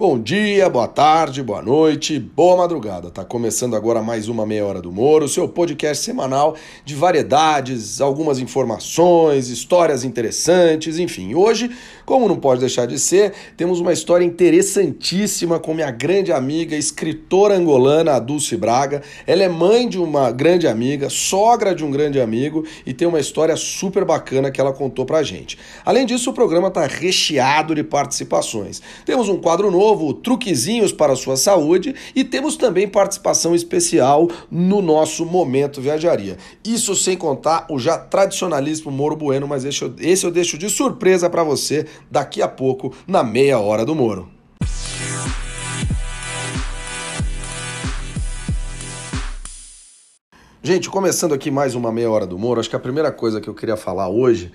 Bom dia, boa tarde, boa noite, boa madrugada. Tá começando agora mais uma meia hora do Moro, seu podcast semanal de variedades, algumas informações, histórias interessantes, enfim. Hoje, como não pode deixar de ser, temos uma história interessantíssima com minha grande amiga, escritora angolana, a Dulce Braga. Ela é mãe de uma grande amiga, sogra de um grande amigo e tem uma história super bacana que ela contou pra gente. Além disso, o programa tá recheado de participações. Temos um quadro novo novo Truquezinhos para a Sua Saúde e temos também participação especial no nosso Momento Viajaria. Isso sem contar o já tradicionalíssimo Moro Bueno, mas esse eu, esse eu deixo de surpresa para você daqui a pouco na meia hora do Moro. Gente, começando aqui mais uma meia hora do Moro, acho que a primeira coisa que eu queria falar hoje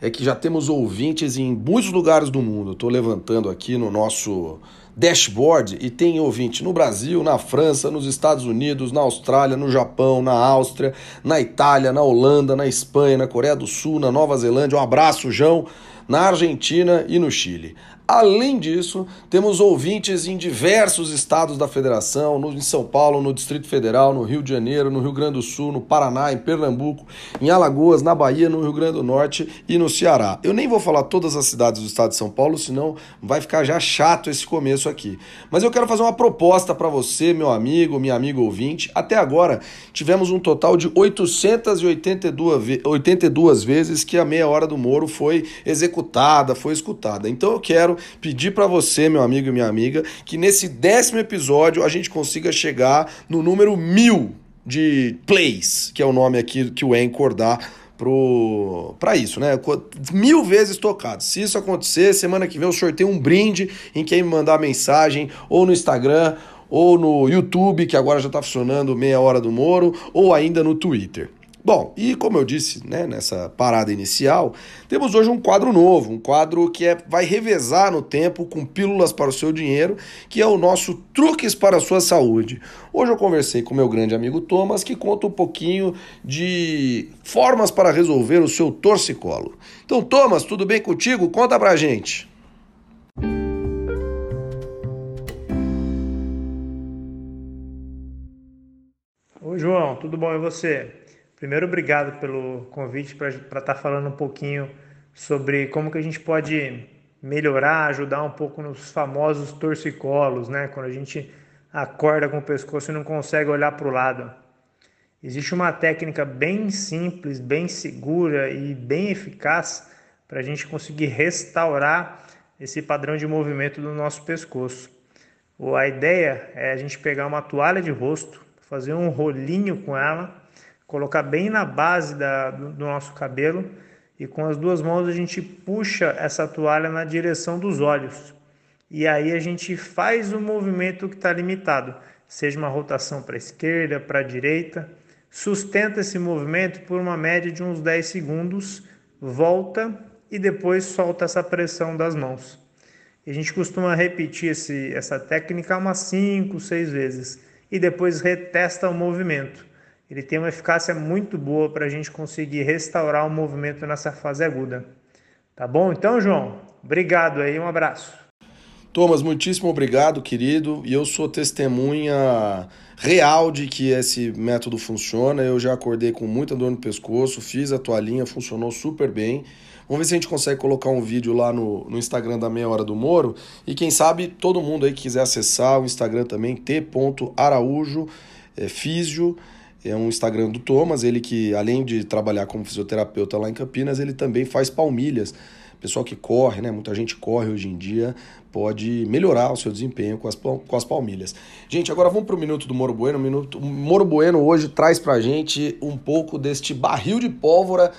é que já temos ouvintes em muitos lugares do mundo. Estou levantando aqui no nosso dashboard e tem ouvinte no Brasil, na França, nos Estados Unidos, na Austrália, no Japão, na Áustria, na Itália, na Holanda, na Espanha, na Coreia do Sul, na Nova Zelândia. Um abraço, João na Argentina e no Chile. Além disso, temos ouvintes em diversos estados da federação, no, em São Paulo, no Distrito Federal, no Rio de Janeiro, no Rio Grande do Sul, no Paraná, em Pernambuco, em Alagoas, na Bahia, no Rio Grande do Norte e no Ceará. Eu nem vou falar todas as cidades do estado de São Paulo, senão vai ficar já chato esse começo aqui. Mas eu quero fazer uma proposta para você, meu amigo, minha amiga ouvinte. Até agora, tivemos um total de 882 82 vezes que a meia hora do Moro foi executada, foi escutada. Então eu quero pedir para você, meu amigo e minha amiga, que nesse décimo episódio a gente consiga chegar no número mil de plays, que é o nome aqui que o Anchor dá para isso, né? Mil vezes tocado. Se isso acontecer, semana que vem eu sorteio um brinde em quem me mandar mensagem ou no Instagram ou no YouTube, que agora já está funcionando meia hora do Moro, ou ainda no Twitter. Bom, e como eu disse né, nessa parada inicial, temos hoje um quadro novo, um quadro que é, vai revezar no tempo com pílulas para o seu dinheiro, que é o nosso Truques para a Sua Saúde. Hoje eu conversei com meu grande amigo Thomas, que conta um pouquinho de formas para resolver o seu torcicolo. Então, Thomas, tudo bem contigo? Conta pra gente. Oi, João, tudo bom e você? Primeiro, obrigado pelo convite para estar tá falando um pouquinho sobre como que a gente pode melhorar, ajudar um pouco nos famosos torcicolos, né? Quando a gente acorda com o pescoço e não consegue olhar para o lado. Existe uma técnica bem simples, bem segura e bem eficaz para a gente conseguir restaurar esse padrão de movimento do nosso pescoço. A ideia é a gente pegar uma toalha de rosto, fazer um rolinho com ela colocar bem na base da, do, do nosso cabelo e com as duas mãos a gente puxa essa toalha na direção dos olhos. E aí a gente faz o movimento que está limitado, seja uma rotação para a esquerda, para a direita. Sustenta esse movimento por uma média de uns 10 segundos, volta e depois solta essa pressão das mãos. E a gente costuma repetir esse, essa técnica umas 5, 6 vezes e depois retesta o movimento ele tem uma eficácia muito boa para a gente conseguir restaurar o movimento nessa fase aguda. Tá bom? Então, João, obrigado aí, um abraço. Thomas, muitíssimo obrigado, querido. E eu sou testemunha real de que esse método funciona. Eu já acordei com muita dor no pescoço, fiz a toalhinha, funcionou super bem. Vamos ver se a gente consegue colocar um vídeo lá no, no Instagram da Meia Hora do Moro. E quem sabe todo mundo aí que quiser acessar o Instagram também, t.araújo, é, é um Instagram do Thomas, ele que além de trabalhar como fisioterapeuta lá em Campinas, ele também faz palmilhas. Pessoal que corre, né? Muita gente corre hoje em dia, pode melhorar o seu desempenho com as, com as palmilhas. Gente, agora vamos para o minuto do Moro Bueno. O, minuto, o Moro Bueno hoje traz para a gente um pouco deste barril de pólvora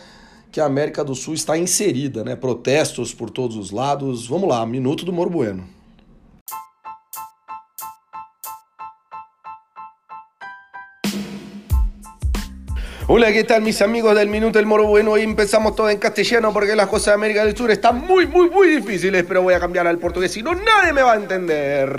que a América do Sul está inserida, né? Protestos por todos os lados. Vamos lá, minuto do Moro Bueno. Hola, ¿qué tal mis amigos del Minuto del Moro Bueno? Hoy empezamos todo en castellano porque las cosas de América del Sur están muy, muy, muy difíciles, pero voy a cambiar al português, senão nadie me vai entender.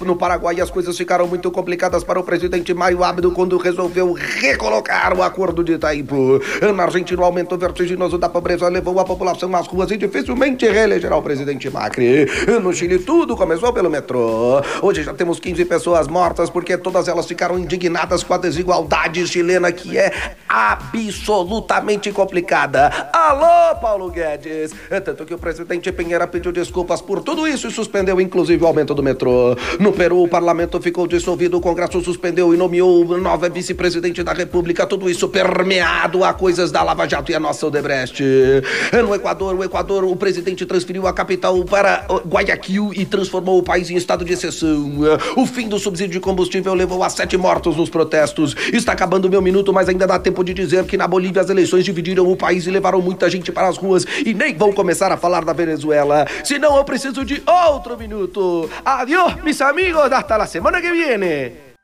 No Paraguai as coisas ficaram muito complicadas para o presidente Mário Abdo quando resolveu recolocar o acordo de Itaipu. Na Argentina o aumento vertiginoso da pobreza levou a população às ruas e dificilmente reelegerá o presidente Macri. No Chile tudo começou pelo metrô. Hoje já temos 15 pessoas mortas porque todas elas ficaram indignadas com a desigualdade chilena que é absolutamente complicada. Alô, Paulo Guedes! É tanto que o presidente Pinheira pediu desculpas por tudo isso e suspendeu inclusive o aumento do metrô. No Peru, o parlamento ficou dissolvido, o Congresso suspendeu e nomeou nova vice-presidente da República. Tudo isso permeado a coisas da Lava Jato e a nossa Odebrecht. No Equador, o Equador, o presidente transferiu a capital para Guayaquil e transformou o país em estado de exceção. O fim do subsídio de combustível levou a sete mortos nos protestos. Está acabando meu minuto, mas ainda dá tempo de dizer que na Bolívia as eleições dividiram o país e levaram muita gente para as ruas e nem vão começar a falar da Venezuela. Senão eu preciso de outro minuto. Adiós, mis amigos, hasta la semana que viene.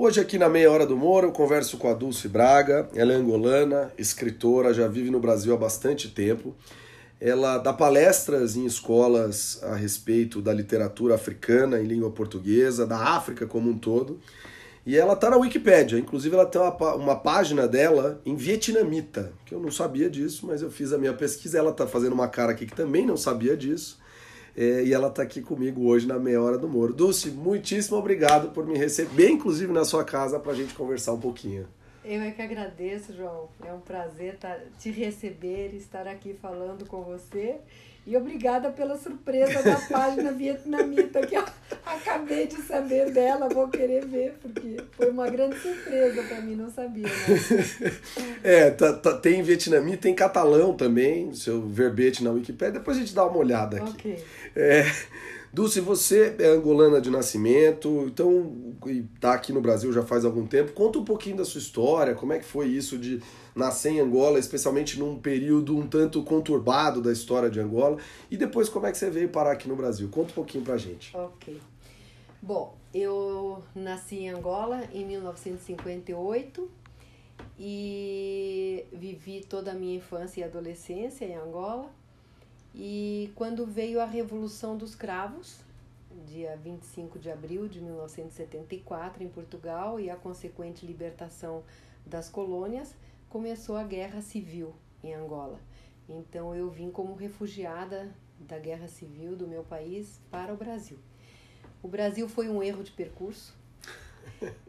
Hoje aqui na Meia Hora do Moro eu converso com a Dulce Braga, ela é angolana, escritora, já vive no Brasil há bastante tempo. Ela dá palestras em escolas a respeito da literatura africana em língua portuguesa, da África como um todo. E ela tá na Wikipédia, inclusive ela tem uma, uma página dela em vietnamita, que eu não sabia disso, mas eu fiz a minha pesquisa. Ela tá fazendo uma cara aqui que também não sabia disso. É, e ela tá aqui comigo hoje na Meia Hora do Moro. Dulce, muitíssimo obrigado por me receber, inclusive na sua casa, pra gente conversar um pouquinho. Eu é que agradeço, João. É um prazer tá, te receber, estar aqui falando com você. E obrigada pela surpresa da página vietnamita, que eu acabei de saber dela, vou querer ver, porque foi uma grande surpresa para mim, não sabia. Né? é, tá, tá, tem vietnamita, tem catalão também, seu verbete na Wikipedia, depois a gente dá uma olhada aqui. Ok. É, Dulce, você é angolana de nascimento, então está aqui no Brasil já faz algum tempo. Conta um pouquinho da sua história, como é que foi isso de nascer em Angola, especialmente num período um tanto conturbado da história de Angola, e depois como é que você veio parar aqui no Brasil. Conta um pouquinho pra gente. Ok. Bom, eu nasci em Angola em 1958 e vivi toda a minha infância e adolescência em Angola. E quando veio a Revolução dos Cravos, dia 25 de abril de 1974, em Portugal, e a consequente libertação das colônias, começou a guerra civil em Angola. Então eu vim como refugiada da guerra civil do meu país para o Brasil. O Brasil foi um erro de percurso,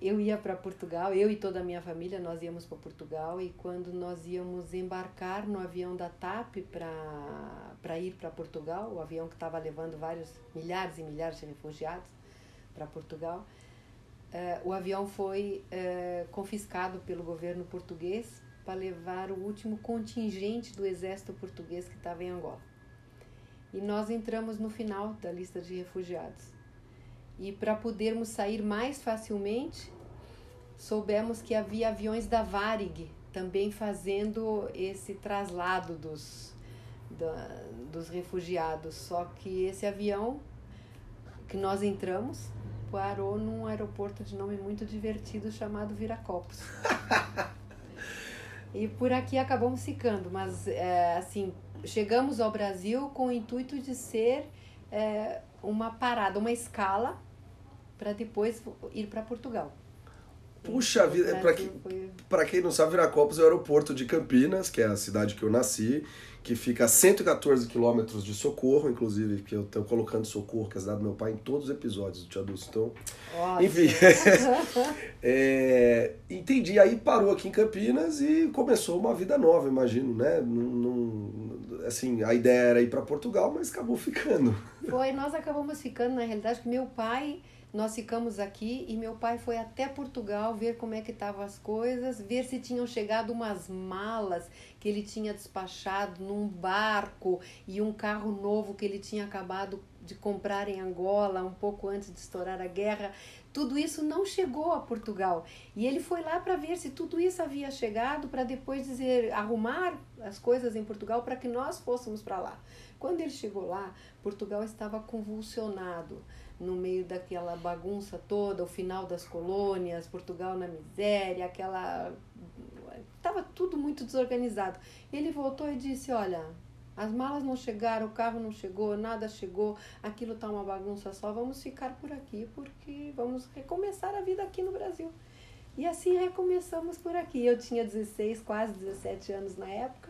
eu ia para Portugal, eu e toda a minha família, nós íamos para Portugal e quando nós íamos embarcar no avião da TAP para ir para Portugal, o avião que estava levando vários milhares e milhares de refugiados para Portugal, uh, o avião foi uh, confiscado pelo governo português para levar o último contingente do exército português que estava em Angola. E nós entramos no final da lista de refugiados. E para podermos sair mais facilmente, soubemos que havia aviões da Varig também fazendo esse traslado dos, da, dos refugiados. Só que esse avião que nós entramos parou num aeroporto de nome muito divertido chamado Viracopos. e por aqui acabamos ficando, mas é, assim chegamos ao Brasil com o intuito de ser é, uma parada, uma escala para depois ir para Portugal. Puxa vida, para quem, foi... quem não sabe, Viracopos é o aeroporto de Campinas, que é a cidade que eu nasci, que fica a 114 quilômetros de Socorro, inclusive, que eu estou colocando Socorro, que é a cidade do meu pai, em todos os episódios do Tia Dulce. Então, Ótimo. enfim. é, entendi. Aí parou aqui em Campinas e começou uma vida nova, imagino, né? assim, a ideia era ir para Portugal, mas acabou ficando. Foi, nós acabamos ficando, na realidade, que meu pai nós ficamos aqui e meu pai foi até Portugal ver como é que estavam as coisas, ver se tinham chegado umas malas que ele tinha despachado num barco e um carro novo que ele tinha acabado de comprar em Angola um pouco antes de estourar a guerra. Tudo isso não chegou a Portugal. E ele foi lá para ver se tudo isso havia chegado, para depois dizer, arrumar as coisas em Portugal para que nós fôssemos para lá. Quando ele chegou lá, Portugal estava convulsionado no meio daquela bagunça toda, o final das colônias, Portugal na miséria, aquela. Estava tudo muito desorganizado. Ele voltou e disse: Olha, as malas não chegaram, o carro não chegou, nada chegou, aquilo está uma bagunça só, vamos ficar por aqui porque vamos recomeçar a vida aqui no Brasil. E assim recomeçamos por aqui. Eu tinha 16, quase 17 anos na época.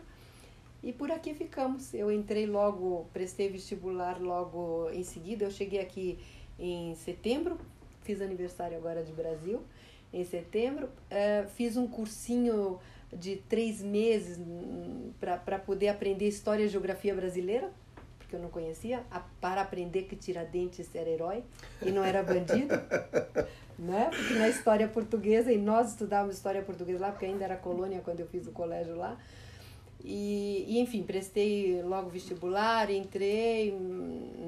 E por aqui ficamos. Eu entrei logo, prestei vestibular logo em seguida. Eu cheguei aqui em setembro, fiz aniversário agora de Brasil, em setembro. Uh, fiz um cursinho de três meses para poder aprender História e Geografia Brasileira, porque eu não conhecia, a, para aprender que Tiradentes era herói e não era bandido. né? Porque na história portuguesa, e nós estudávamos história portuguesa lá, porque ainda era colônia quando eu fiz o colégio lá, e, e, enfim, prestei logo vestibular, entrei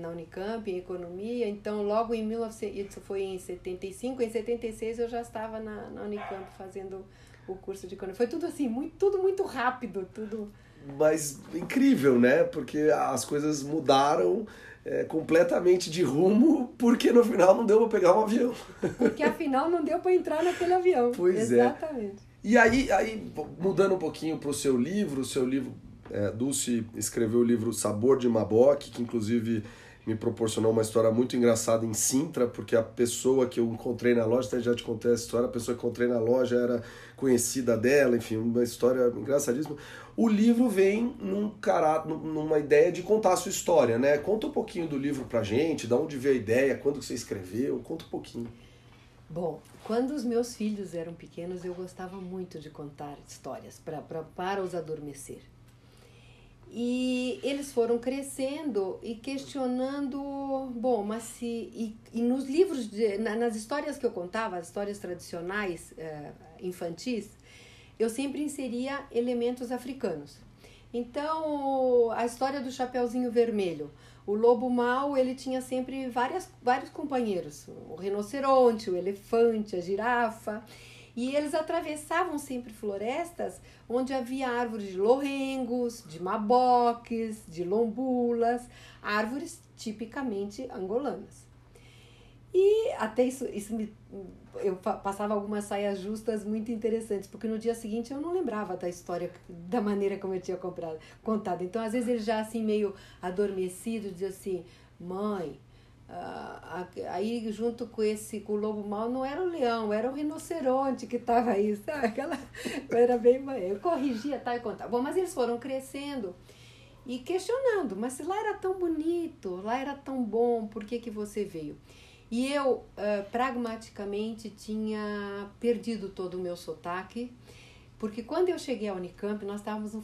na Unicamp em economia, então logo em 1900, isso foi em 75, em 76 eu já estava na, na Unicamp fazendo o curso de economia. Foi tudo assim, muito, tudo muito rápido, tudo. Mas incrível, né? Porque as coisas mudaram é, completamente de rumo, porque no final não deu para pegar um avião. Porque afinal não deu para entrar naquele avião. Pois Exatamente. é. Exatamente. E aí, aí mudando um pouquinho para o seu livro, o seu livro, é, Dulce escreveu o livro Sabor de Maboque, que inclusive me proporcionou uma história muito engraçada em Sintra, porque a pessoa que eu encontrei na loja, até já te contei essa história, a pessoa que eu encontrei na loja era conhecida dela, enfim, uma história engraçadíssima. O livro vem num caráter, numa ideia de contar a sua história, né? Conta um pouquinho do livro pra gente, da onde veio a ideia, quando você escreveu, conta um pouquinho. Bom, quando os meus filhos eram pequenos, eu gostava muito de contar histórias pra, pra, para os adormecer. E eles foram crescendo e questionando, bom, mas se. E, e nos livros, de, na, nas histórias que eu contava, as histórias tradicionais eh, infantis, eu sempre inseria elementos africanos. Então, a história do Chapeuzinho Vermelho o lobo mau ele tinha sempre várias, vários companheiros, o rinoceronte, o elefante, a girafa, e eles atravessavam sempre florestas onde havia árvores de lorengos, de maboques, de lombulas, árvores tipicamente angolanas. E até isso, isso me, eu passava algumas saias justas muito interessantes, porque no dia seguinte eu não lembrava da história da maneira como eu tinha comprado, contado. Então, às vezes ele já assim meio adormecido dizia assim: "Mãe, uh, aí junto com esse com o lobo mau não era o leão, era o rinoceronte que estava aí, sabe? Aquela era bem, eu corrigia, tá e contava. Bom, mas eles foram crescendo e questionando, mas se lá era tão bonito, lá era tão bom, por que que você veio? E eu, uh, pragmaticamente, tinha perdido todo o meu sotaque, porque quando eu cheguei à Unicamp, nós estávamos no,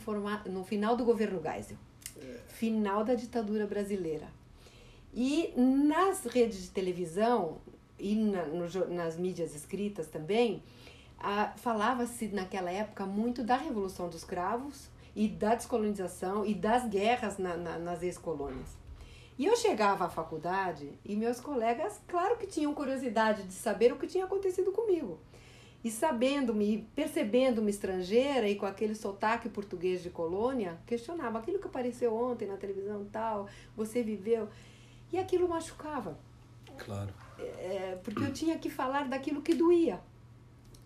no final do governo Geisel, final da ditadura brasileira. E nas redes de televisão e na, no, nas mídias escritas também, uh, falava-se naquela época muito da Revolução dos Cravos e da descolonização e das guerras na, na, nas ex-colônias. E eu chegava à faculdade e meus colegas, claro que tinham curiosidade de saber o que tinha acontecido comigo. E sabendo-me, percebendo-me estrangeira e com aquele sotaque português de colônia, questionava aquilo que apareceu ontem na televisão tal, você viveu. E aquilo machucava. Claro. É, porque eu tinha que falar daquilo que doía,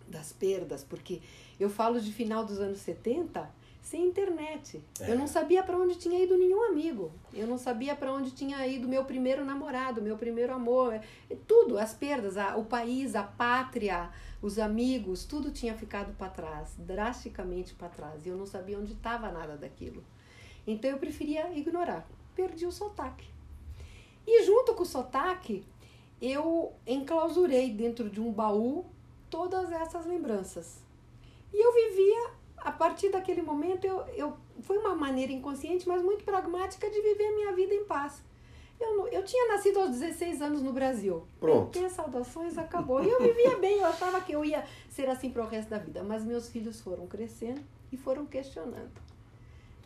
das perdas, porque eu falo de final dos anos 70 sem internet. É. Eu não sabia para onde tinha ido nenhum amigo. Eu não sabia para onde tinha ido meu primeiro namorado, meu primeiro amor. É, tudo, as perdas, a, o país, a pátria, os amigos, tudo tinha ficado para trás, drasticamente para trás. E eu não sabia onde estava nada daquilo. Então eu preferia ignorar. Perdi o sotaque. E junto com o sotaque, eu enclausurei dentro de um baú todas essas lembranças. E eu vivia a partir daquele momento, eu, eu foi uma maneira inconsciente, mas muito pragmática de viver a minha vida em paz. Eu, eu tinha nascido aos 16 anos no Brasil. Pronto. E saudações acabou. E eu vivia bem, eu achava que eu ia ser assim para o resto da vida. Mas meus filhos foram crescendo e foram questionando.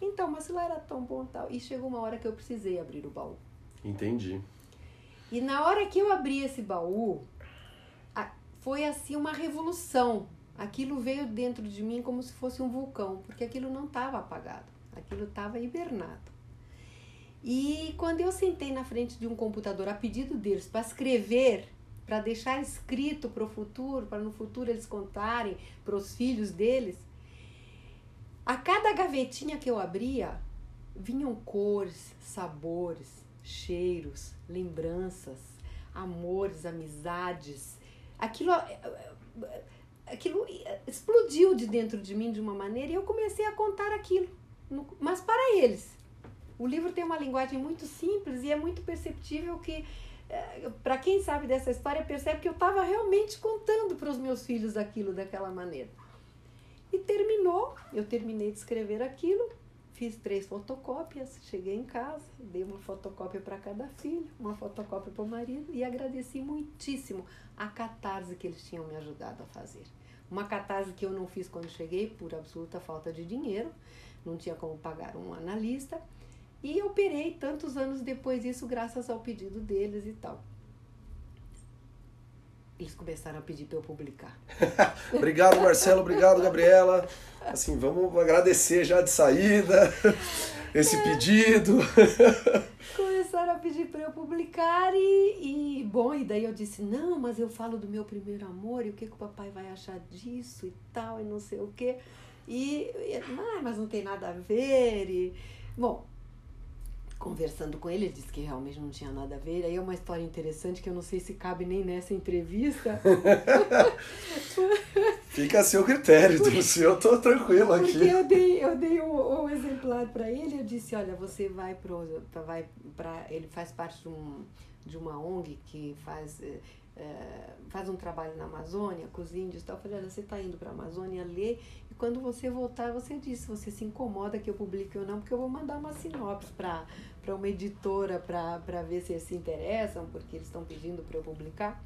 Então, mas lá era tão bom tal. E chegou uma hora que eu precisei abrir o baú. Entendi. E na hora que eu abri esse baú, foi assim uma revolução. Aquilo veio dentro de mim como se fosse um vulcão, porque aquilo não estava apagado, aquilo estava hibernado. E quando eu sentei na frente de um computador a pedido deles para escrever, para deixar escrito para o futuro, para no futuro eles contarem para os filhos deles, a cada gavetinha que eu abria, vinham cores, sabores, cheiros, lembranças, amores, amizades. Aquilo, aquilo explodiu de dentro de mim de uma maneira e eu comecei a contar aquilo, mas para eles. O livro tem uma linguagem muito simples e é muito perceptível que, é, para quem sabe dessa história, percebe que eu estava realmente contando para os meus filhos aquilo daquela maneira. E terminou, eu terminei de escrever aquilo, fiz três fotocópias, cheguei em casa, dei uma fotocópia para cada filho, uma fotocópia para o marido e agradeci muitíssimo a catarse que eles tinham me ajudado a fazer. Uma catarse que eu não fiz quando cheguei por absoluta falta de dinheiro, não tinha como pagar um analista e eu operei tantos anos depois isso graças ao pedido deles e tal. Eles começaram a pedir para eu publicar. obrigado, Marcelo. Obrigado, Gabriela. Assim, vamos agradecer já de saída esse é. pedido. Pedir para eu publicar e, e, bom, e daí eu disse, não, mas eu falo do meu primeiro amor e o que, que o papai vai achar disso e tal, e não sei o quê. E, ah, mas não tem nada a ver. E, bom, conversando com ele, ele disse que realmente não tinha nada a ver. Aí é uma história interessante que eu não sei se cabe nem nessa entrevista. Fica a seu critério, se eu tô tranquilo aqui. Porque eu dei, eu dei um, um exemplar para ele, eu disse, olha, você vai pro, vai para ele faz parte de, um, de uma ONG que faz é, faz um trabalho na Amazônia com os índios e tal. Eu falei, olha, você está indo para a Amazônia ler quando você voltar, você diz se você se incomoda que eu publique ou não, porque eu vou mandar uma sinopse para uma editora para ver se eles se interessam, porque eles estão pedindo para eu publicar.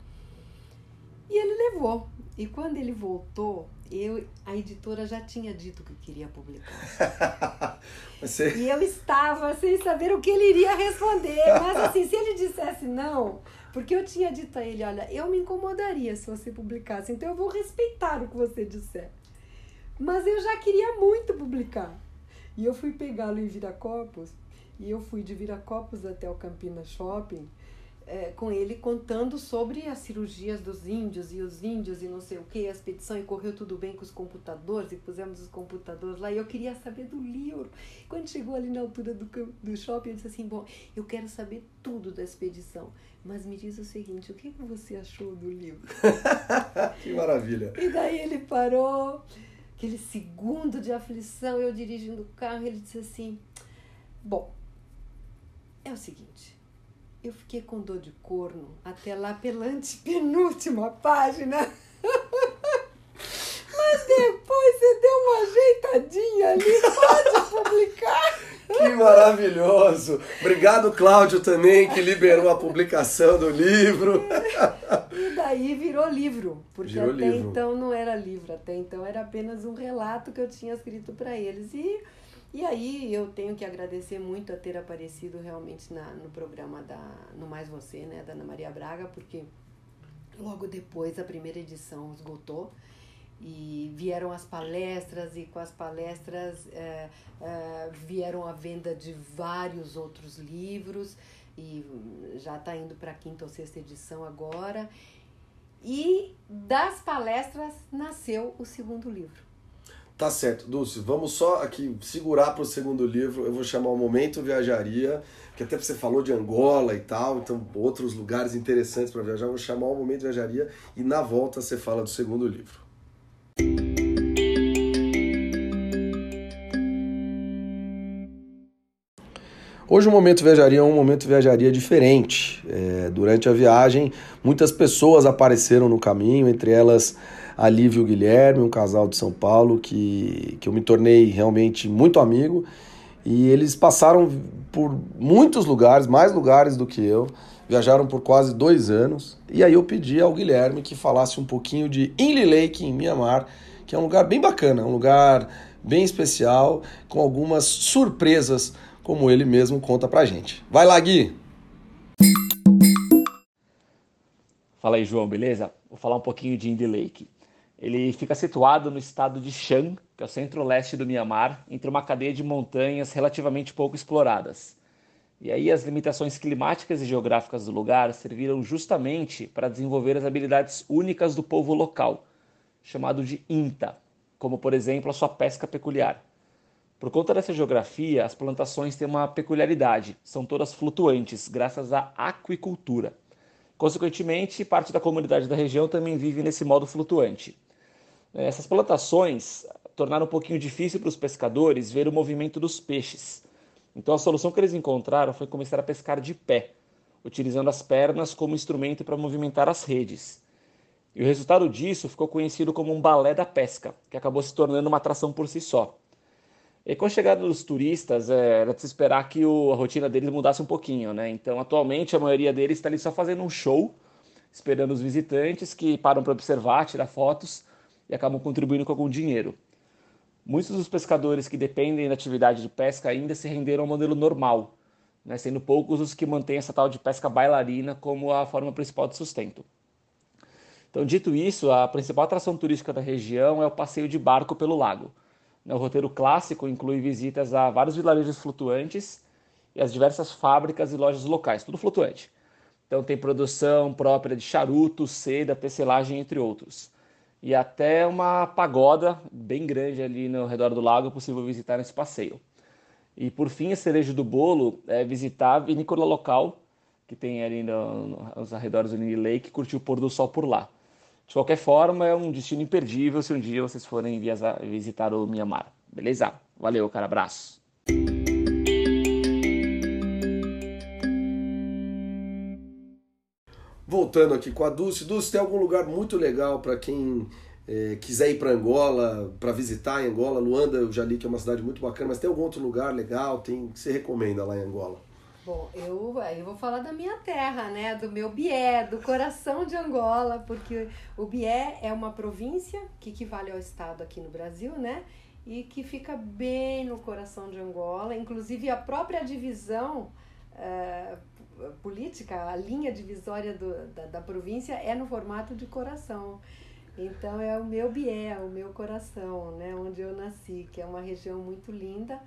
E ele levou. E quando ele voltou, eu, a editora já tinha dito que queria publicar. Você... E eu estava sem saber o que ele iria responder. Mas assim, se ele dissesse não, porque eu tinha dito a ele, olha, eu me incomodaria se você publicasse, então eu vou respeitar o que você disser. Mas eu já queria muito publicar. E eu fui pegá-lo em Viracopos, e eu fui de Viracopos até o Campinas Shopping, é, com ele contando sobre as cirurgias dos índios e os índios e não sei o que, a expedição e correu tudo bem com os computadores e pusemos os computadores lá e eu queria saber do livro. Quando chegou ali na altura do, do shopping, eu disse assim: Bom, eu quero saber tudo da expedição, mas me diz o seguinte: o que, que você achou do livro? que maravilha! E daí ele parou, aquele segundo de aflição, eu dirigindo o carro, ele disse assim: Bom, é o seguinte eu fiquei com dor de corno até lá pela penúltima página. Mas depois você deu uma ajeitadinha ali, pode publicar. Que maravilhoso! Obrigado, Cláudio, também, que liberou a publicação do livro. E daí virou livro, porque virou até livro. então não era livro, até então era apenas um relato que eu tinha escrito para eles. E e aí eu tenho que agradecer muito a ter aparecido realmente na, no programa da No Mais Você, né, da Ana Maria Braga, porque logo depois a primeira edição esgotou e vieram as palestras e com as palestras é, é, vieram a venda de vários outros livros e já está indo para a quinta ou sexta edição agora. E das palestras nasceu o segundo livro. Tá certo, Dulce, vamos só aqui segurar para o segundo livro. Eu vou chamar o Momento Viajaria, que até você falou de Angola e tal, então outros lugares interessantes para viajar. Eu vou chamar o Momento Viajaria e na volta você fala do segundo livro. Hoje o Momento Viajaria é um momento viajaria diferente. É, durante a viagem, muitas pessoas apareceram no caminho, entre elas a Lívia e o Guilherme, um casal de São Paulo que, que eu me tornei realmente muito amigo. E eles passaram por muitos lugares, mais lugares do que eu, viajaram por quase dois anos. E aí eu pedi ao Guilherme que falasse um pouquinho de Inle Lake, em Mianmar, que é um lugar bem bacana, um lugar bem especial, com algumas surpresas, como ele mesmo conta pra gente. Vai lá, Gui! Fala aí, João, beleza? Vou falar um pouquinho de Indy Lake. Ele fica situado no estado de Shan, que é o centro-leste do Mianmar, entre uma cadeia de montanhas relativamente pouco exploradas. E aí as limitações climáticas e geográficas do lugar serviram justamente para desenvolver as habilidades únicas do povo local, chamado de INTA, como por exemplo a sua pesca peculiar. Por conta dessa geografia, as plantações têm uma peculiaridade, são todas flutuantes, graças à aquicultura. Consequentemente, parte da comunidade da região também vive nesse modo flutuante. Essas plantações tornaram um pouquinho difícil para os pescadores ver o movimento dos peixes. Então a solução que eles encontraram foi começar a pescar de pé, utilizando as pernas como instrumento para movimentar as redes. E o resultado disso ficou conhecido como um balé da pesca, que acabou se tornando uma atração por si só. E com a chegada dos turistas, é, era de se esperar que o, a rotina deles mudasse um pouquinho, né? Então, atualmente, a maioria deles está ali só fazendo um show, esperando os visitantes que param para observar, tirar fotos e acabam contribuindo com algum dinheiro. Muitos dos pescadores que dependem da atividade de pesca ainda se renderam ao modelo normal, né, sendo poucos os que mantêm essa tal de pesca bailarina como a forma principal de sustento. Então, dito isso, a principal atração turística da região é o passeio de barco pelo lago. Né, o roteiro clássico inclui visitas a vários vilarejos flutuantes e as diversas fábricas e lojas locais, tudo flutuante. Então, tem produção própria de charuto, seda, tecelagem, entre outros e até uma pagoda bem grande ali no redor do lago possível visitar nesse passeio. E por fim, a cereja do bolo é visitar a vinícola local que tem ali no, nos arredores do Lily Lake e curtir o pôr do sol por lá. De qualquer forma, é um destino imperdível se um dia vocês forem viajar, visitar o Mianmar. Beleza? Valeu, cara. Abraço. Voltando aqui com a Dulce. Dulce, tem algum lugar muito legal para quem é, quiser ir para Angola, para visitar Angola? Luanda, eu já li que é uma cidade muito bacana, mas tem algum outro lugar legal tem, que você recomenda lá em Angola? Bom, eu, eu vou falar da minha terra, né? Do meu Bié, do coração de Angola, porque o Bié é uma província que equivale ao estado aqui no Brasil, né? E que fica bem no coração de Angola. Inclusive, a própria divisão uh, política, a linha divisória do, da, da província é no formato de coração. Então é o meu Bié, o meu coração, né, onde eu nasci, que é uma região muito linda,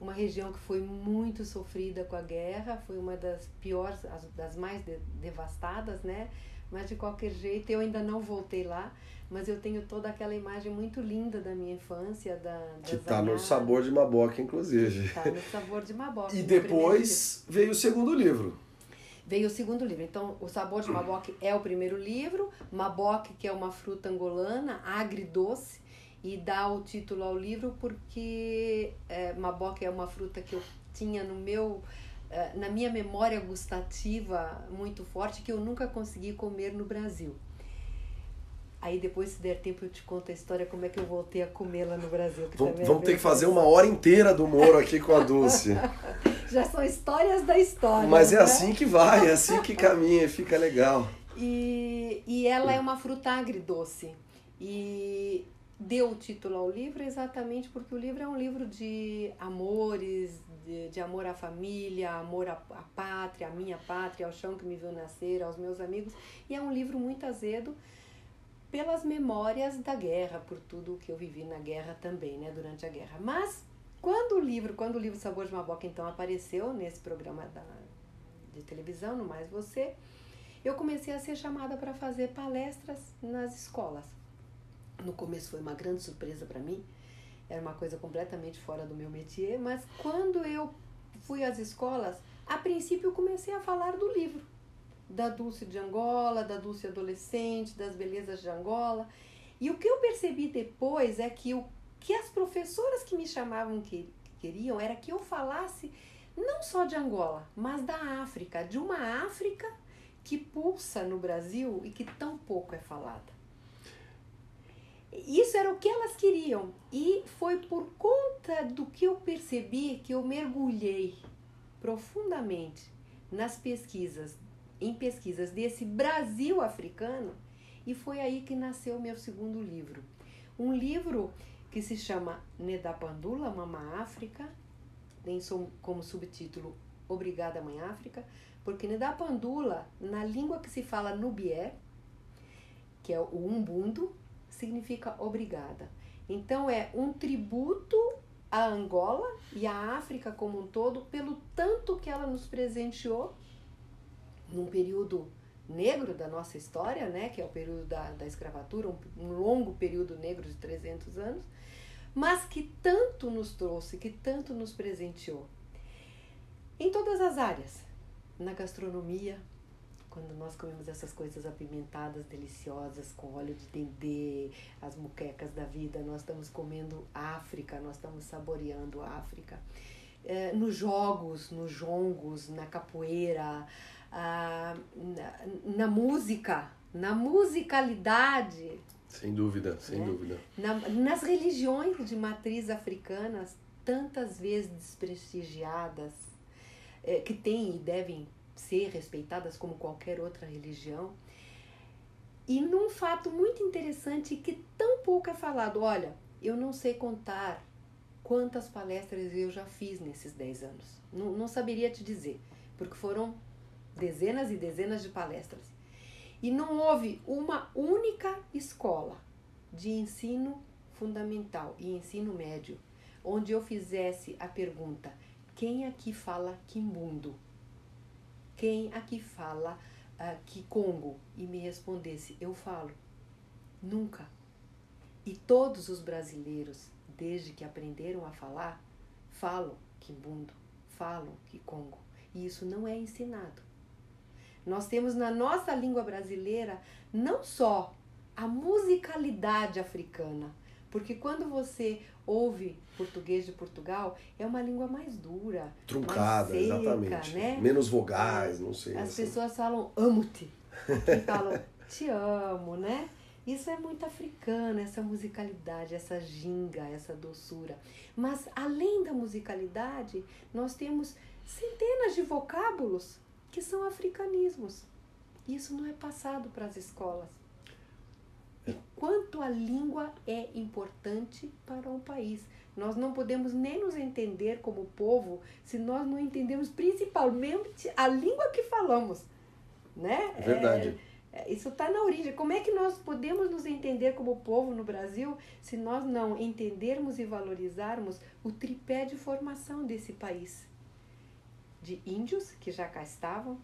uma região que foi muito sofrida com a guerra, foi uma das piores, das mais de, devastadas, né? Mas de qualquer jeito eu ainda não voltei lá, mas eu tenho toda aquela imagem muito linda da minha infância, da que está no sabor de Maboca, inclusive. Está no sabor de Maboca. e depois veio o segundo livro veio o segundo livro. Então, O Sabor de Maboque é o primeiro livro. Maboque, que é uma fruta angolana, agridoce, e dá o título ao livro porque é, maboque é uma fruta que eu tinha no meu é, na minha memória gustativa muito forte que eu nunca consegui comer no Brasil. Aí depois, se der tempo, eu te conto a história como é que eu voltei a comê-la no Brasil. vamos, é vamos ter que fazer uma hora inteira do Moro aqui com a Dulce. Já são histórias da história. Mas é né? assim que vai, é assim que caminha, fica legal. E, e ela é uma fruta agridoce. E deu o título ao livro exatamente porque o livro é um livro de amores, de, de amor à família, amor à, à pátria, à minha pátria, ao chão que me viu nascer, aos meus amigos. E é um livro muito azedo pelas memórias da guerra, por tudo que eu vivi na guerra também, né, durante a guerra. Mas quando o livro, quando o livro Sabor de uma Boca então apareceu nesse programa da, de televisão, no Mais Você, eu comecei a ser chamada para fazer palestras nas escolas. No começo foi uma grande surpresa para mim, era uma coisa completamente fora do meu métier, mas quando eu fui às escolas, a princípio eu comecei a falar do livro da Dulce de Angola, da Dulce adolescente, das belezas de Angola. E o que eu percebi depois é que o que as professoras que me chamavam que queriam era que eu falasse não só de Angola, mas da África, de uma África que pulsa no Brasil e que tão pouco é falada. Isso era o que elas queriam e foi por conta do que eu percebi que eu mergulhei profundamente nas pesquisas em pesquisas desse Brasil africano e foi aí que nasceu o meu segundo livro. Um livro que se chama Nedapandula, Mama África, tem como subtítulo Obrigada Mãe África, porque Nedapandula, na língua que se fala no Bié, que é o umbundo, significa obrigada. Então é um tributo à Angola e à África como um todo pelo tanto que ela nos presenteou num período negro da nossa história, né, que é o período da, da escravatura, um, um longo período negro de 300 anos, mas que tanto nos trouxe, que tanto nos presenteou. Em todas as áreas, na gastronomia, quando nós comemos essas coisas apimentadas, deliciosas, com óleo de dendê, as muquecas da vida, nós estamos comendo África, nós estamos saboreando África. É, nos jogos, nos jongos, na capoeira, na, na, música, na musicalidade. Sem dúvida, sem né? dúvida. Na, nas religiões de matriz africanas, tantas vezes desprestigiadas, é, que têm e devem ser respeitadas como qualquer outra religião. E num fato muito interessante que tão pouco é falado, olha, eu não sei contar quantas palestras eu já fiz nesses 10 anos. Não, não saberia te dizer, porque foram dezenas e dezenas de palestras. E não houve uma única escola de ensino fundamental e ensino médio onde eu fizesse a pergunta: quem aqui fala quimbundo? Quem aqui fala uh, Kikongo? E me respondesse: eu falo. Nunca. E todos os brasileiros, desde que aprenderam a falar, falam quimbundo, falam Kikongo. E isso não é ensinado. Nós temos na nossa língua brasileira não só a musicalidade africana, porque quando você ouve português de Portugal, é uma língua mais dura. Truncada, mais seca, exatamente. Né? Menos vogais, não sei. As assim. pessoas falam amo-te. E falam te amo, né? Isso é muito africano, essa musicalidade, essa ginga, essa doçura. Mas além da musicalidade, nós temos centenas de vocábulos que são africanismos. Isso não é passado para as escolas. Quanto a língua é importante para um país. Nós não podemos nem nos entender como povo se nós não entendemos principalmente a língua que falamos. Né? É verdade. É, isso está na origem. Como é que nós podemos nos entender como povo no Brasil se nós não entendermos e valorizarmos o tripé de formação desse país? de índios que já cá estavam,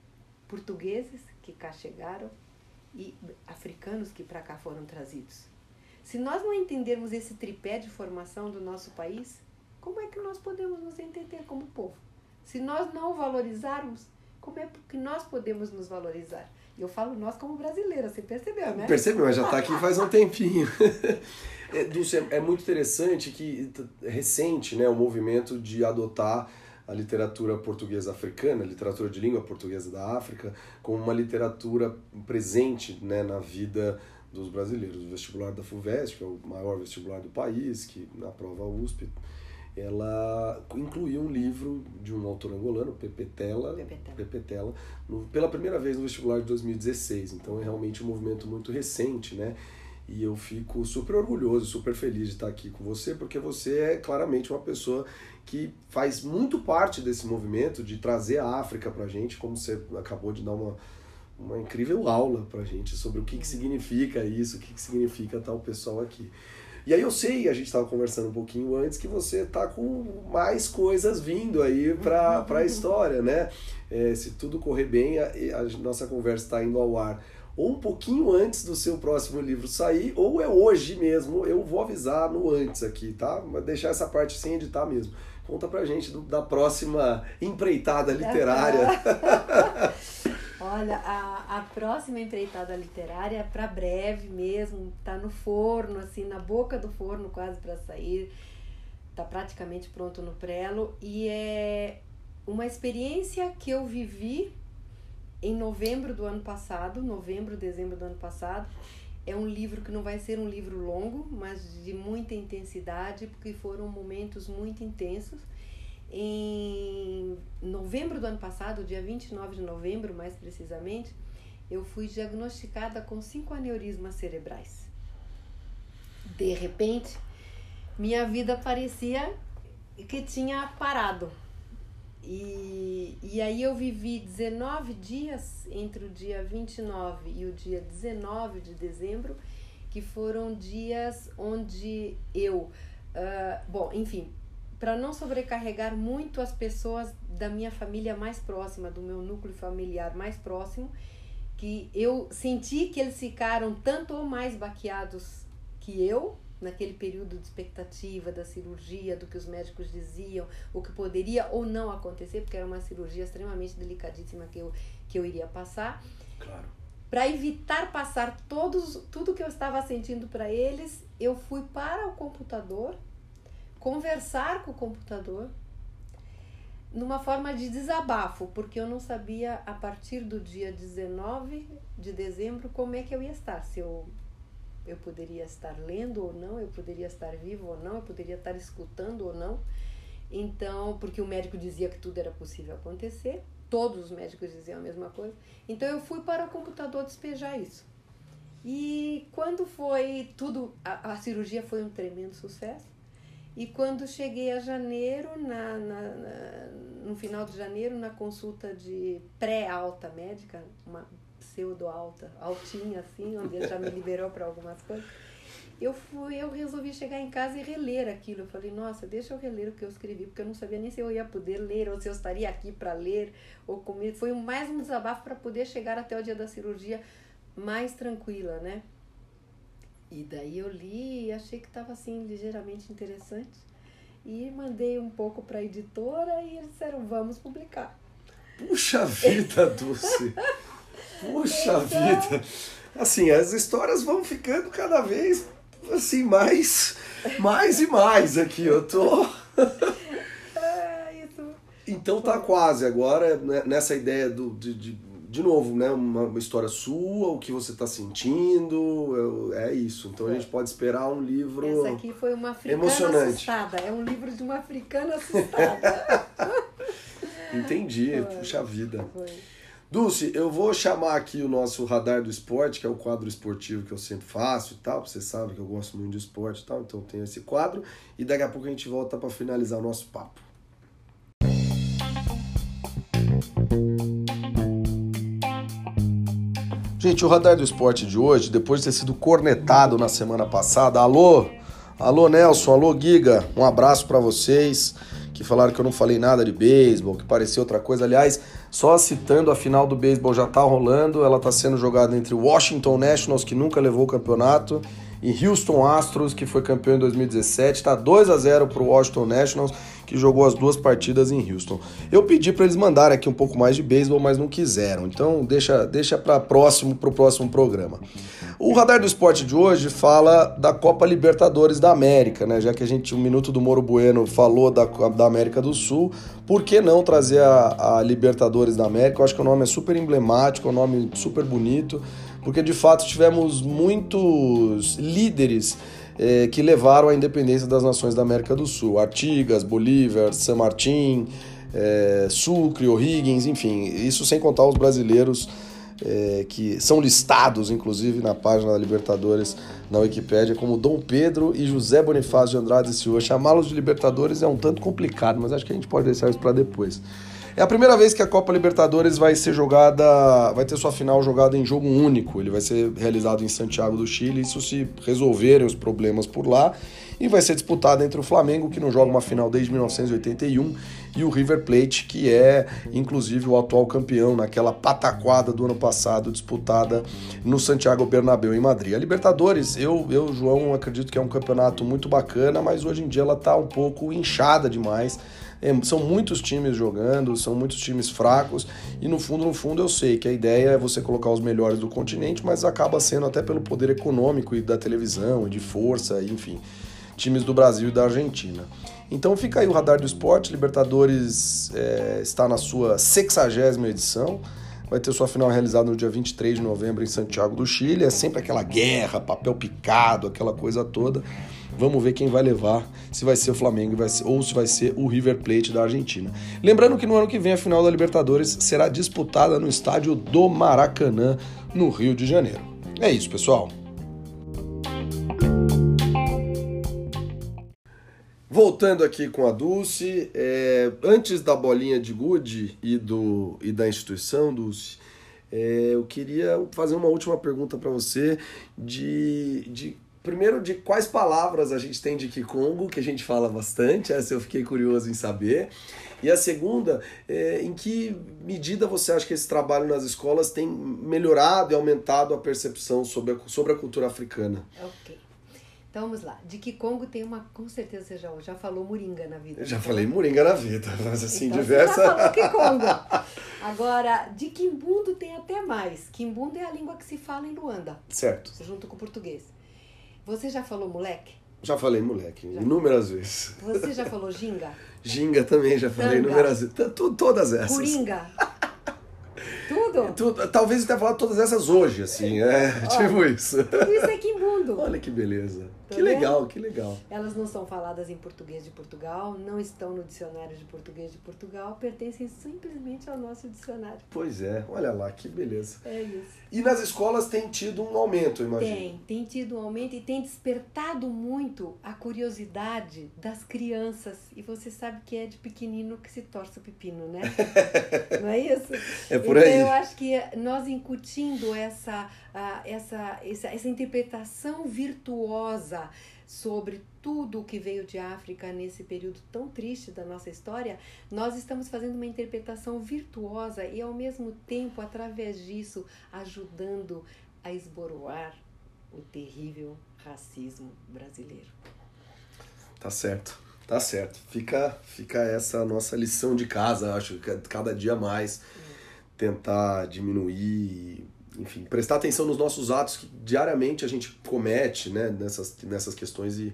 portugueses que cá chegaram e africanos que para cá foram trazidos. Se nós não entendermos esse tripé de formação do nosso país, como é que nós podemos nos entender como povo? Se nós não valorizarmos, como é que nós podemos nos valorizar? E eu falo nós como brasileira, você percebeu, né? Percebeu, já está aqui faz um tempinho. é, Dulce, é muito interessante que recente né, o movimento de adotar a literatura portuguesa africana, a literatura de língua portuguesa da África, como uma literatura presente né, na vida dos brasileiros. O vestibular da FUVEST, que é o maior vestibular do país, que na prova USP, ela incluiu um livro de um autor angolano, Pepe Tela, Pepe Pepe Tela no, pela primeira vez no vestibular de 2016. Então é realmente um movimento muito recente, né? E eu fico super orgulhoso, super feliz de estar aqui com você, porque você é claramente uma pessoa que faz muito parte desse movimento de trazer a África para a gente, como você acabou de dar uma, uma incrível aula para a gente sobre o que, que significa isso, o que, que significa tal pessoal aqui. E aí eu sei, a gente estava conversando um pouquinho antes, que você tá com mais coisas vindo aí para a história, né? É, se tudo correr bem, a, a nossa conversa está indo ao ar ou um pouquinho antes do seu próximo livro sair, ou é hoje mesmo. Eu vou avisar no antes aqui, tá? Mas deixar essa parte sem editar mesmo. Conta pra gente do, da próxima empreitada literária. Olha, a, a próxima empreitada literária é para breve mesmo, tá no forno, assim, na boca do forno quase para sair. Tá praticamente pronto no prelo e é uma experiência que eu vivi em novembro do ano passado, novembro, dezembro do ano passado. É um livro que não vai ser um livro longo, mas de muita intensidade, porque foram momentos muito intensos. Em novembro do ano passado, dia 29 de novembro, mais precisamente, eu fui diagnosticada com cinco aneurismas cerebrais. De repente, minha vida parecia que tinha parado E, e aí eu vivi 19 dias entre o dia 29 e o dia 19 de dezembro, que foram dias onde eu. Uh, bom, enfim, para não sobrecarregar muito as pessoas da minha família mais próxima, do meu núcleo familiar mais próximo, que eu senti que eles ficaram tanto ou mais baqueados que eu, naquele período de expectativa da cirurgia, do que os médicos diziam, o que poderia ou não acontecer, porque era uma cirurgia extremamente delicadíssima que eu, que eu iria passar. Claro. Para evitar passar todos, tudo que eu estava sentindo para eles, eu fui para o computador, conversar com o computador, numa forma de desabafo, porque eu não sabia a partir do dia 19 de dezembro como é que eu ia estar, se eu eu poderia estar lendo ou não, eu poderia estar vivo ou não, eu poderia estar escutando ou não. Então, porque o médico dizia que tudo era possível acontecer, todos os médicos diziam a mesma coisa. Então eu fui para o computador despejar isso. E quando foi tudo, a, a cirurgia foi um tremendo sucesso. E quando cheguei a janeiro, na, na, na no final de janeiro, na consulta de pré-alta médica, uma pseudo-alta, altinha assim, onde já me liberou para algumas coisas. Eu fui, eu resolvi chegar em casa e reler aquilo. Eu falei, nossa, deixa eu reler o que eu escrevi, porque eu não sabia nem se eu ia poder ler ou se eu estaria aqui para ler ou comer. Foi mais um desabafo para poder chegar até o dia da cirurgia mais tranquila, né? E daí eu li e achei que estava assim ligeiramente interessante e mandei um pouco para a editora e eles disseram vamos publicar. Puxa vida, Dulce! Puxa então... vida! Assim, as histórias vão ficando cada vez assim mais, mais e mais aqui. Eu tô. então tá quase agora né, nessa ideia do, de, de, de novo, né? Uma, uma, história sua, o que você tá sentindo, é isso. Então a gente pode esperar um livro. Essa aqui foi uma africana emocionante. assustada. É um livro de uma africana assustada. Entendi, foi. puxa vida. Foi. Dulce, eu vou chamar aqui o nosso Radar do Esporte, que é o quadro esportivo que eu sempre faço e tal. Você sabe que eu gosto muito de esporte e tal, então tem esse quadro. E daqui a pouco a gente volta para finalizar o nosso papo. Gente, o Radar do Esporte de hoje, depois de ter sido cornetado na semana passada, alô, alô Nelson, alô Giga, um abraço para vocês que falaram que eu não falei nada de beisebol, que parecia outra coisa. Aliás, só citando, a final do beisebol já tá rolando, ela tá sendo jogada entre Washington Nationals, que nunca levou o campeonato, e Houston Astros, que foi campeão em 2017. Tá 2 a 0 pro Washington Nationals, que jogou as duas partidas em Houston. Eu pedi para eles mandarem aqui um pouco mais de beisebol, mas não quiseram. Então, deixa deixa para próximo pro próximo programa. O Radar do Esporte de hoje fala da Copa Libertadores da América, né? Já que a gente, um minuto do Moro Bueno falou da, da América do Sul, por que não trazer a, a Libertadores da América? Eu acho que o nome é super emblemático, é um nome super bonito, porque de fato tivemos muitos líderes eh, que levaram à independência das nações da América do Sul: Artigas, Bolívar, San Martín, eh, Sucre, O'Higgins, enfim, isso sem contar os brasileiros é, que são listados, inclusive, na página da Libertadores na Wikipédia, como Dom Pedro e José Bonifácio de Andrade e Silva. Chamá-los de Libertadores é um tanto complicado, mas acho que a gente pode deixar isso para depois. É a primeira vez que a Copa Libertadores vai ser jogada, vai ter sua final jogada em jogo único. Ele vai ser realizado em Santiago do Chile, isso se resolverem os problemas por lá e vai ser disputada entre o Flamengo, que não joga uma final desde 1981, e o River Plate, que é inclusive o atual campeão naquela pataquada do ano passado, disputada no Santiago Bernabéu em Madrid. A Libertadores, eu, eu João, acredito que é um campeonato muito bacana, mas hoje em dia ela está um pouco inchada demais. É, são muitos times jogando, são muitos times fracos, e no fundo, no fundo, eu sei que a ideia é você colocar os melhores do continente, mas acaba sendo até pelo poder econômico e da televisão, e de força, enfim times do Brasil e da Argentina. Então fica aí o Radar do Esporte, Libertadores é, está na sua 60 edição, vai ter sua final realizada no dia 23 de novembro em Santiago do Chile, é sempre aquela guerra, papel picado, aquela coisa toda. Vamos ver quem vai levar, se vai ser o Flamengo ou se vai ser o River Plate da Argentina. Lembrando que no ano que vem a final da Libertadores será disputada no estádio do Maracanã, no Rio de Janeiro. É isso, pessoal. Voltando aqui com a Dulce, é, antes da bolinha de gude e, e da instituição, Dulce, é, eu queria fazer uma última pergunta para você de, de primeiro de quais palavras a gente tem de Kikongo, que a gente fala bastante, essa eu fiquei curioso em saber. E a segunda, é, em que medida você acha que esse trabalho nas escolas tem melhorado e aumentado a percepção sobre a, sobre a cultura africana? Ok. Então vamos lá. De Kikongo tem uma. Com certeza você já, já falou moringa na vida. Eu já falei moringa na vida, mas assim, então, diversa. Já falou Kikongo. Agora, de Kimbundo tem até mais. Kimbundo é a língua que se fala em Luanda. Certo. Junto com o português. Você já falou moleque? Já falei moleque, já. inúmeras vezes. Você já falou ginga? ginga também, já falei inúmeras vezes. Todas essas. Coringa. Tudo? tudo? Talvez eu tenha falado todas essas hoje, assim, é, tipo isso. Tudo isso é Kimbundo. Olha que beleza. Tá que vendo? legal, que legal. Elas não são faladas em português de Portugal, não estão no dicionário de português de Portugal, pertencem simplesmente ao nosso dicionário. Pois é, olha lá, que beleza. É isso. E nas escolas tem tido um aumento, eu imagino. Tem, tem tido um aumento e tem despertado muito a curiosidade das crianças. E você sabe que é de pequenino que se torce o pepino, né? não é isso? É por aí. Então, eu acho que nós incutindo essa, essa, essa, essa interpretação virtuosa sobre tudo o que veio de África nesse período tão triste da nossa história, nós estamos fazendo uma interpretação virtuosa e, ao mesmo tempo, através disso, ajudando a esboroar o terrível racismo brasileiro. Tá certo, tá certo. Fica, fica essa nossa lição de casa, acho que cada dia mais tentar diminuir enfim, prestar atenção nos nossos atos que diariamente a gente comete, né, nessas, nessas questões e,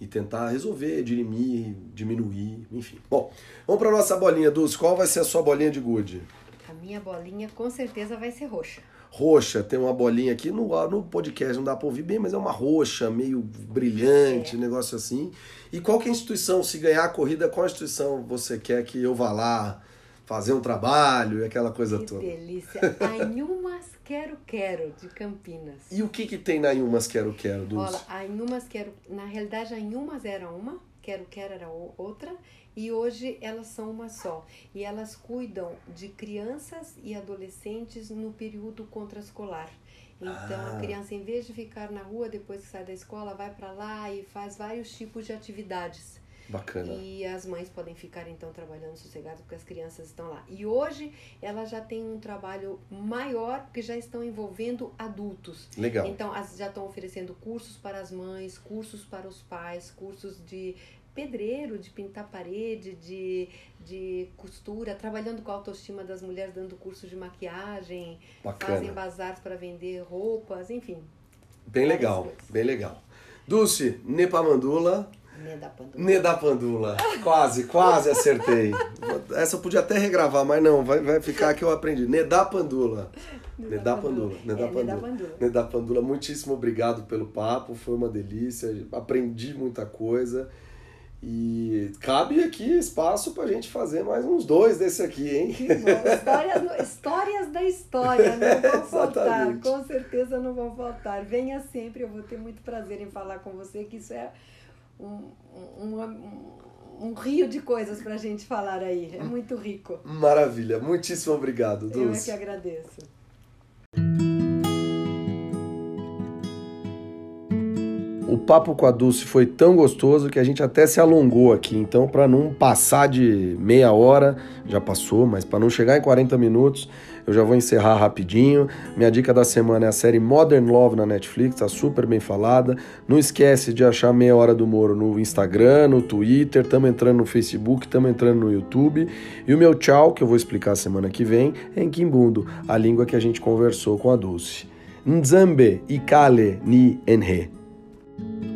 e tentar resolver, dirimir, diminuir, enfim. Bom, vamos para nossa bolinha, Dulce. Qual vai ser a sua bolinha de gude? A minha bolinha com certeza vai ser roxa. Roxa, tem uma bolinha aqui no, no podcast, não dá para ouvir bem, mas é uma roxa, meio brilhante, é. negócio assim. E qual que é a instituição, se ganhar a corrida, qual instituição você quer que eu vá lá fazer um trabalho e aquela coisa que toda? Que delícia. Anhumas Quero Quero, de Campinas. E o que que tem na Inhumas Quero Quero, Dulce? Olha, a Inhumas Quero... Na realidade, a Inhumas era uma, Quero Quero era outra, e hoje elas são uma só. E elas cuidam de crianças e adolescentes no período contrascolar. Então, ah. a criança, em vez de ficar na rua depois que sai da escola, vai para lá e faz vários tipos de atividades. Bacana. E as mães podem ficar então trabalhando sossegadas porque as crianças estão lá. E hoje ela já tem um trabalho maior porque já estão envolvendo adultos. Legal. Então as, já estão oferecendo cursos para as mães, cursos para os pais, cursos de pedreiro, de pintar parede, de, de costura, trabalhando com a autoestima das mulheres, dando curso de maquiagem, Bacana. fazem bazares para vender roupas, enfim. Bem legal, bem legal. Dulce, Nepamandula, Nedapandula. Nedapandula. Quase, quase acertei. Essa eu podia até regravar, mas não, vai, vai ficar que eu aprendi. Nedapandula. Nedapandula. Nedapandula. É, Nedapandula. Muitíssimo obrigado pelo papo, foi uma delícia. Aprendi muita coisa. E cabe aqui espaço pra gente fazer mais uns dois desse aqui, hein? Que bom. Histórias, histórias da história, não vão faltar. Com certeza não vão faltar. Venha sempre, eu vou ter muito prazer em falar com você, que isso é um, um, um rio de coisas para a gente falar aí. É muito rico. Maravilha. Muitíssimo obrigado, Dulce. Eu é que agradeço. Papo com a Dulce foi tão gostoso que a gente até se alongou aqui. Então, para não passar de meia hora, já passou, mas para não chegar em 40 minutos, eu já vou encerrar rapidinho. Minha dica da semana é a série Modern Love na Netflix, tá super bem falada. Não esquece de achar Meia Hora do Moro no Instagram, no Twitter, estamos entrando no Facebook, estamos entrando no YouTube. E o meu tchau, que eu vou explicar semana que vem, é em Kimbundo, a língua que a gente conversou com a Dulce. Nzambe Ikale Ni Enhe. thank you